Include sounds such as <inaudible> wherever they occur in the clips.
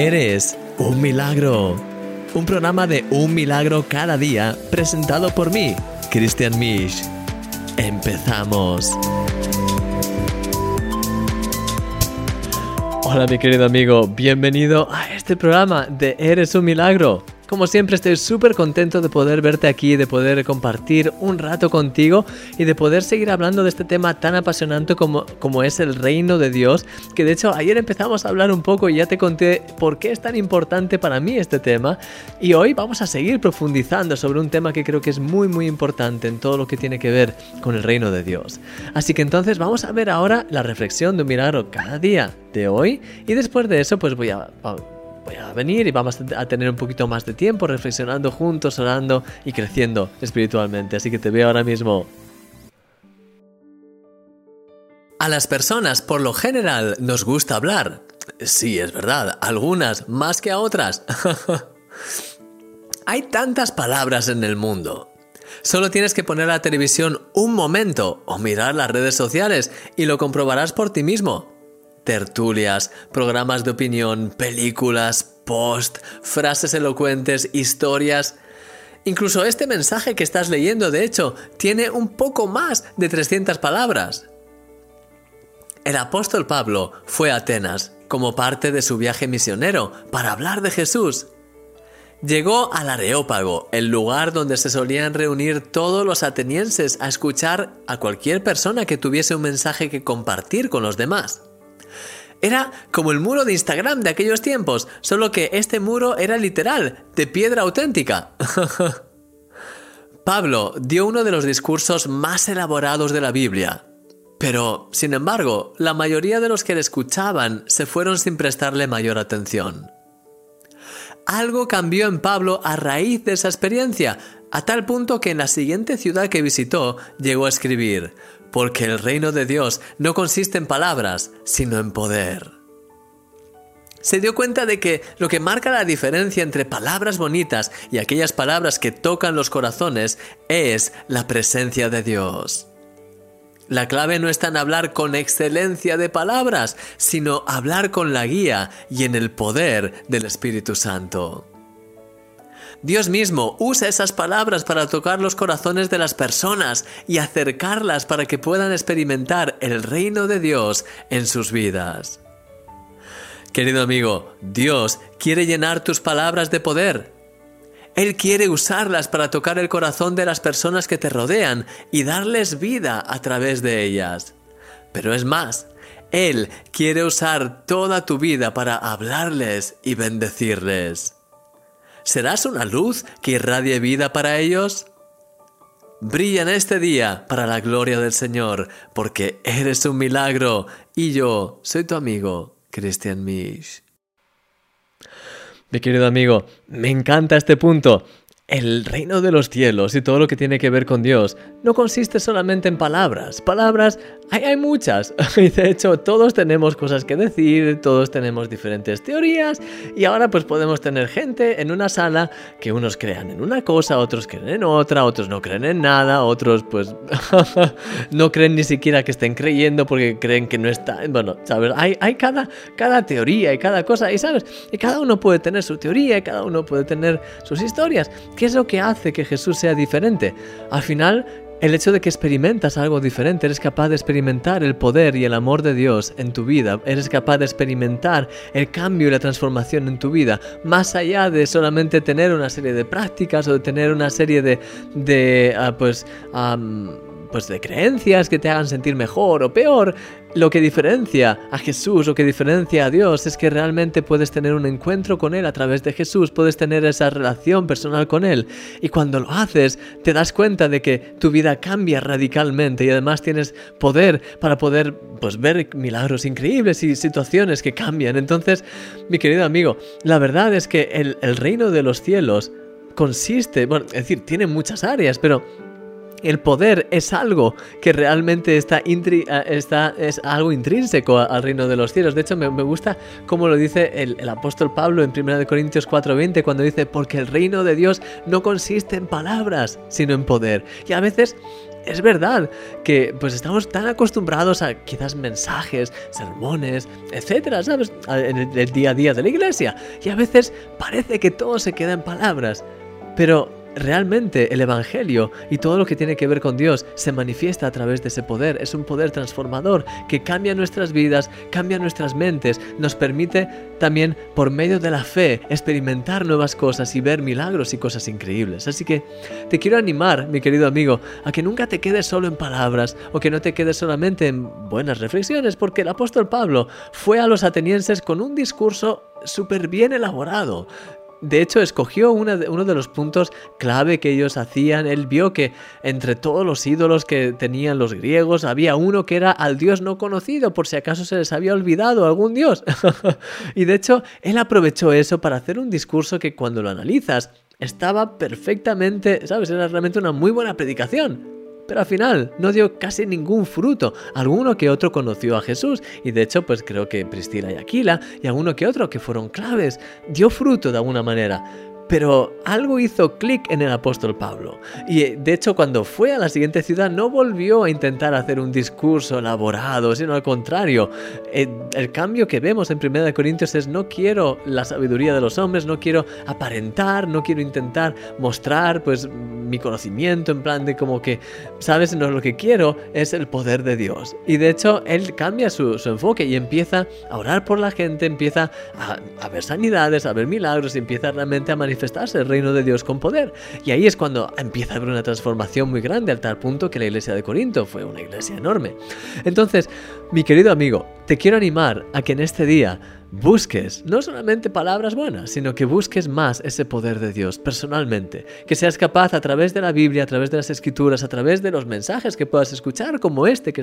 Eres un milagro. Un programa de un milagro cada día presentado por mí, Christian Misch. Empezamos. Hola mi querido amigo, bienvenido a este programa de Eres un milagro. Como siempre estoy súper contento de poder verte aquí, de poder compartir un rato contigo y de poder seguir hablando de este tema tan apasionante como, como es el reino de Dios, que de hecho ayer empezamos a hablar un poco y ya te conté por qué es tan importante para mí este tema y hoy vamos a seguir profundizando sobre un tema que creo que es muy muy importante en todo lo que tiene que ver con el reino de Dios. Así que entonces vamos a ver ahora la reflexión de un milagro cada día de hoy y después de eso pues voy a voy a venir y vamos a tener un poquito más de tiempo reflexionando juntos, orando y creciendo espiritualmente. Así que te veo ahora mismo. A las personas, por lo general, nos gusta hablar. Sí, es verdad, algunas más que a otras. <laughs> Hay tantas palabras en el mundo. Solo tienes que poner la televisión un momento o mirar las redes sociales y lo comprobarás por ti mismo tertulias, programas de opinión, películas, post, frases elocuentes, historias. Incluso este mensaje que estás leyendo, de hecho, tiene un poco más de 300 palabras. El apóstol Pablo fue a Atenas como parte de su viaje misionero para hablar de Jesús. Llegó al Areópago, el lugar donde se solían reunir todos los atenienses a escuchar a cualquier persona que tuviese un mensaje que compartir con los demás. Era como el muro de Instagram de aquellos tiempos, solo que este muro era literal, de piedra auténtica. <laughs> Pablo dio uno de los discursos más elaborados de la Biblia. Pero, sin embargo, la mayoría de los que le escuchaban se fueron sin prestarle mayor atención. Algo cambió en Pablo a raíz de esa experiencia, a tal punto que en la siguiente ciudad que visitó llegó a escribir, porque el reino de Dios no consiste en palabras, sino en poder. Se dio cuenta de que lo que marca la diferencia entre palabras bonitas y aquellas palabras que tocan los corazones es la presencia de Dios. La clave no está en hablar con excelencia de palabras, sino hablar con la guía y en el poder del Espíritu Santo. Dios mismo usa esas palabras para tocar los corazones de las personas y acercarlas para que puedan experimentar el reino de Dios en sus vidas. Querido amigo, Dios quiere llenar tus palabras de poder. Él quiere usarlas para tocar el corazón de las personas que te rodean y darles vida a través de ellas. Pero es más, Él quiere usar toda tu vida para hablarles y bendecirles. ¿Serás una luz que irradie vida para ellos? Brilla en este día para la gloria del Señor, porque eres un milagro y yo soy tu amigo, Christian Misch. Mi querido amigo, me encanta este punto. El reino de los cielos y todo lo que tiene que ver con Dios no consiste solamente en palabras. Palabras hay, hay muchas. <laughs> Y de hecho todos tenemos cosas que decir, todos tenemos diferentes teorías y ahora pues podemos tener gente en una sala que unos crean en una cosa, otros creen en otra, otros no creen en nada, otros pues <laughs> no creen ni siquiera que estén creyendo porque creen que no está... Bueno, ¿sabes? Hay, hay cada, cada teoría y cada cosa y ¿sabes? Y cada uno puede tener su teoría y cada uno puede tener sus historias. ¿Qué es lo que hace que Jesús sea diferente? Al final el hecho de que experimentas algo diferente, eres capaz de experimentar el poder y el amor de Dios en tu vida, eres capaz de experimentar el cambio y la transformación en tu vida, más allá de solamente tener una serie de prácticas o de tener una serie de, de ah, pues, pues de creencias que te hagan sentir mejor o peor. Lo que diferencia a Jesús, lo que diferencia a Dios es que realmente puedes tener un encuentro con Él a través de Jesús, puedes tener esa relación personal con Él. Y cuando lo haces, te das cuenta de que tu vida cambia radicalmente y además tienes poder para poder pues, ver milagros increíbles y situaciones que cambian. Entonces, mi querido amigo, la verdad es que el, el reino de los cielos consiste, bueno, es decir, tiene muchas áreas, pero el poder es algo que realmente está, eh, está es algo intrínseco al reino de los cielos. De hecho, me, gusta cómo lo dice el, apóstol Pablo en 1 Corintios 4:20 cuando dice, porque el reino de Dios no consiste en palabras, sino en poder. Y a veces es verdad que pues estamos tan acostumbrados a quizás mensajes, sermones, etcétera, ¿sabes? En el día a día de la iglesia. Y a veces parece que todo se queda en palabras. Pero realmente el Evangelio y todo lo que tiene que ver con Dios se manifiesta a través de ese poder. Es un poder transformador que cambia nuestras vidas, cambia nuestras mentes, nos permite también por medio de la fe experimentar nuevas cosas y ver milagros y cosas increíbles. Así que te quiero animar, mi querido amigo, a que nunca te quedes solo en palabras o que no te quedes solamente en buenas reflexiones, porque el apóstol Pablo fue a los atenienses con un discurso súper bien elaborado. De hecho, escogió uno de los puntos clave que ellos hacían. Él vio que entre todos los ídolos que tenían los griegos había uno que era al dios no conocido, por si acaso se les había olvidado algún dios. <laughs> y de hecho, él aprovechó eso para hacer un discurso que cuando lo analizas estaba perfectamente, ¿sabes? Era realmente una muy buena predicación pero al final no dio casi ningún fruto. Alguno que otro conoció a Jesús y de hecho pues creo que Priscila y Aquila y alguno que otro que fueron claves, dio fruto de alguna manera. Pero algo hizo clic en el apóstol Pablo. Y eh, de hecho cuando fue a la siguiente ciudad no volvió a intentar hacer un discurso elaborado, sino al contrario. Eh, el, cambio que vemos en 1 Corintios es no quiero la sabiduría de los hombres, no quiero aparentar, no quiero intentar mostrar pues mi conocimiento en plan de como que, sabes, no lo que quiero es el poder de Dios. Y de hecho él cambia su, enfoque y empieza a orar por la gente, empieza a, a ver sanidades, a ver milagros y empieza realmente a manifestar manifestarse el reino de Dios con poder. Y ahí es cuando empieza a haber una transformación muy grande, al tal punto que la iglesia de Corinto fue una iglesia enorme. Entonces, mi querido amigo, te quiero animar a que en este día busques no solamente palabras buenas, sino que busques más ese poder de Dios personalmente. Que seas capaz a través de la Biblia, a través de las escrituras, a través de los mensajes que puedas escuchar, como este que,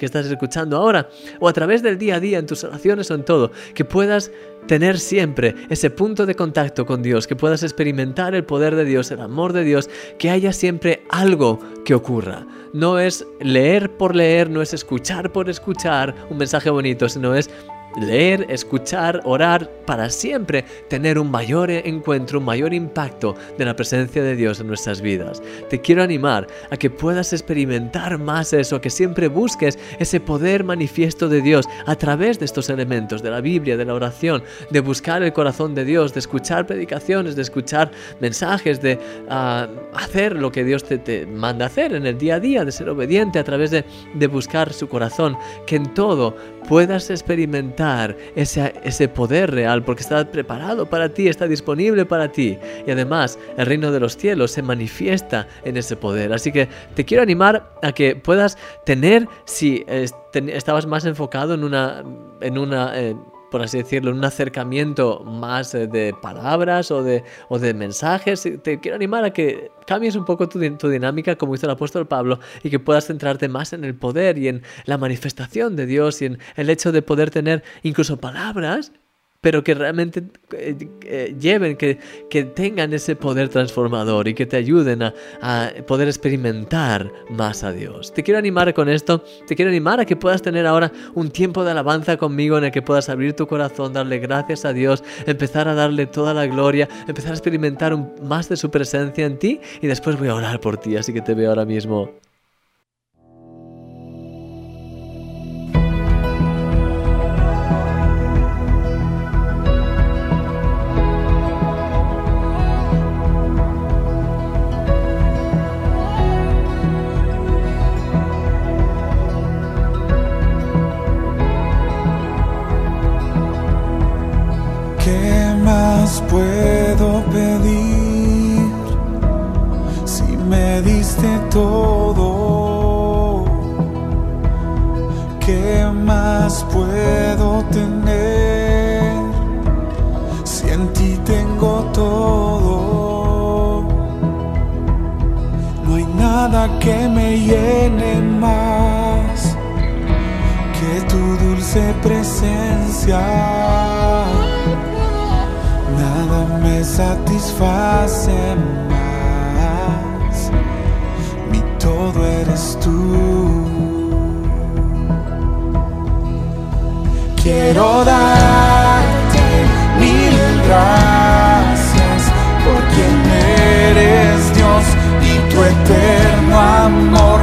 estás escuchando ahora, o a través del día a día en tus oraciones o en todo, que puedas tener siempre ese punto de contacto con Dios, que puedas experimentar el poder de Dios, el amor de Dios, que haya siempre algo que ocurra. No es leer por leer, no es escuchar por escuchar un mensaje bonito, sino es leer, escuchar, orar, para siempre tener un mayor encuentro, un mayor impacto de la presencia de Dios en nuestras vidas. Te quiero animar a que puedas experimentar más eso, que siempre busques ese poder manifiesto de Dios a través de estos elementos, de la Biblia, de la oración, de buscar el corazón de Dios, de escuchar predicaciones, de escuchar mensajes, de ah, hacer lo que Dios te, manda hacer en el día a día, de ser obediente a través de, de buscar su corazón, que en todo puedas experimentar ese, ese poder real, porque está preparado para ti, está disponible para ti. Y además, el reino de los cielos se manifiesta en ese poder. Así que te quiero animar a que puedas tener, si estabas más enfocado en una... En una eh, por así decirlo, un acercamiento más eh, de palabras o de, o de mensajes. Te quiero animar a que cambies un poco tu, tu, dinámica como hizo el apóstol Pablo y que puedas centrarte más en el poder y en la manifestación de Dios y en el hecho de poder tener incluso palabras pero que realmente eh, eh, lleven, que, que, tengan ese poder transformador y que te ayuden a, a, poder experimentar más a Dios. Te quiero animar con esto, te quiero animar a que puedas tener ahora un tiempo de alabanza conmigo en el que puedas abrir tu corazón, darle gracias a Dios, empezar a darle toda la gloria, empezar a experimentar más de su presencia en ti y después voy a orar por ti, así que te veo ahora mismo. Puedo pedir si me diste todo? ¿Qué más puedo tener si en ti tengo todo? No hay nada que me llene más que tu dulce presencia me satisface más. Mi todo eres tú. Quiero darte mil gracias por quien eres Dios y tu eterno amor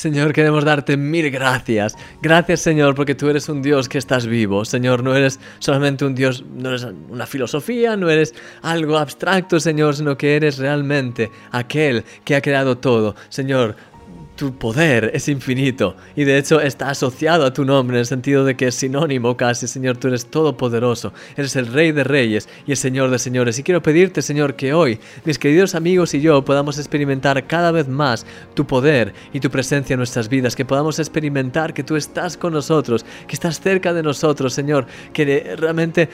Señor, queremos darte mil gracias. Gracias, Señor, porque tú eres un Dios que estás vivo. Señor, no eres solamente un Dios, no eres una filosofía, no eres algo abstracto, Señor, sino que eres realmente aquel que ha creado todo. Señor, tu poder es infinito y de hecho está asociado a tu nombre en el sentido de que es sinónimo casi, Señor, tú eres todopoderoso, eres el Rey de Reyes y el Señor de Señores. Y quiero pedirte, Señor, que hoy mis queridos amigos y yo podamos experimentar cada vez más tu poder y tu presencia en nuestras vidas, que podamos experimentar que tú estás con nosotros, que estás cerca de nosotros, Señor, que realmente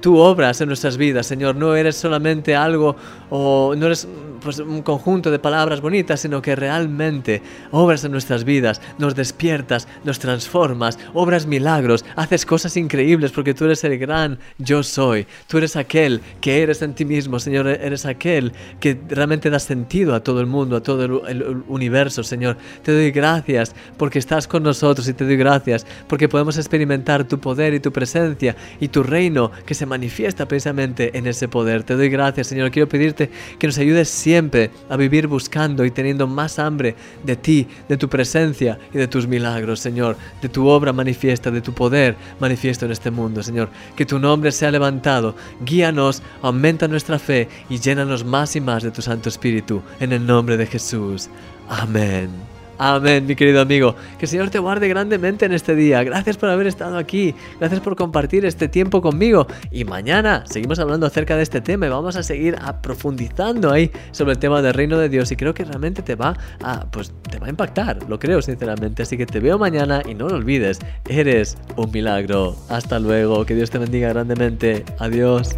tú obras en nuestras vidas, Señor. No eres solamente algo o no eres pues, un conjunto de palabras bonitas, sino que realmente obras en nuestras vidas, nos despiertas, nos transformas, obras milagros, haces cosas increíbles porque tú eres el gran yo soy. Tú eres aquel que eres en ti mismo, Señor. Eres aquel que realmente da sentido a todo el mundo, a todo el, el universo, Señor. Te doy gracias porque estás con nosotros y te doy gracias porque podemos experimentar tu poder y tu presencia y tu reino que se manifiesta precisamente en ese poder. Te doy gracias, Señor. Quiero pedirte que nos ayudes siempre a vivir buscando y teniendo más hambre de ti, de tu presencia y de tus milagros, Señor, de tu obra manifiesta, de tu poder manifiesto en este mundo, Señor. Que tu nombre sea levantado. Guíanos, aumenta nuestra fe y llénanos más y más de tu Santo Espíritu. En el nombre de Jesús. Amén. Amén, mi querido amigo. Que el Señor te guarde grandemente en este día. Gracias por haber estado aquí. Gracias por compartir este tiempo conmigo. Y mañana seguimos hablando acerca de este tema y vamos a seguir profundizando ahí sobre el tema del reino de Dios. Y creo que realmente te va a, pues, te va a impactar. Lo creo sinceramente. Así que te veo mañana y no lo olvides. Eres un milagro. Hasta luego. Que Dios te bendiga grandemente. Adiós.